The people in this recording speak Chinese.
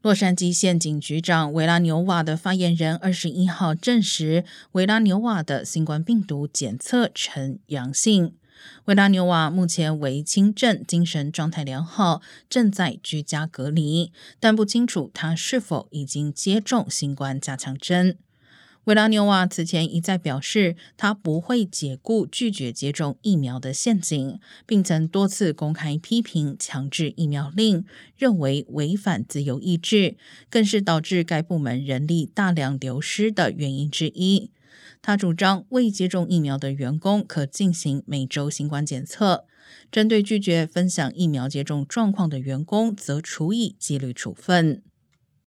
洛杉矶县警局长维拉纽瓦的发言人二十一号证实，维拉纽瓦的新冠病毒检测呈阳性。维拉纽瓦目前为轻症，精神状态良好，正在居家隔离，但不清楚他是否已经接种新冠加强针。维拉纽瓦此前一再表示，他不会解雇拒绝接种疫苗的陷阱，并曾多次公开批评强制疫苗令，认为违反自由意志，更是导致该部门人力大量流失的原因之一。他主张未接种疫苗的员工可进行每周新冠检测，针对拒绝分享疫苗接种状况的员工，则处以纪律处分。